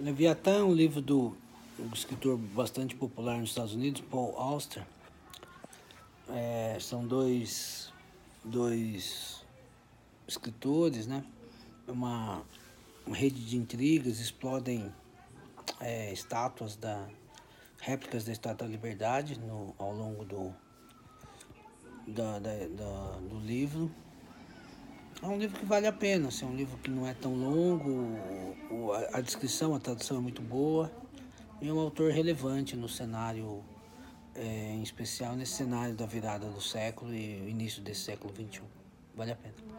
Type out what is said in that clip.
Leviatã é um livro do um escritor bastante popular nos Estados Unidos, Paul Auster. É, são dois, dois escritores, né? Uma, uma rede de intrigas, explodem é, estátuas da réplicas da Estátua da Liberdade no, ao longo do, da, da, da, do livro. É um livro que vale a pena, assim, é um livro que não é tão longo, a, descrição, a tradução é muito boa e é um autor relevante no cenário, é, em especial nesse cenário da virada do século e início desse século XXI. Vale a pena.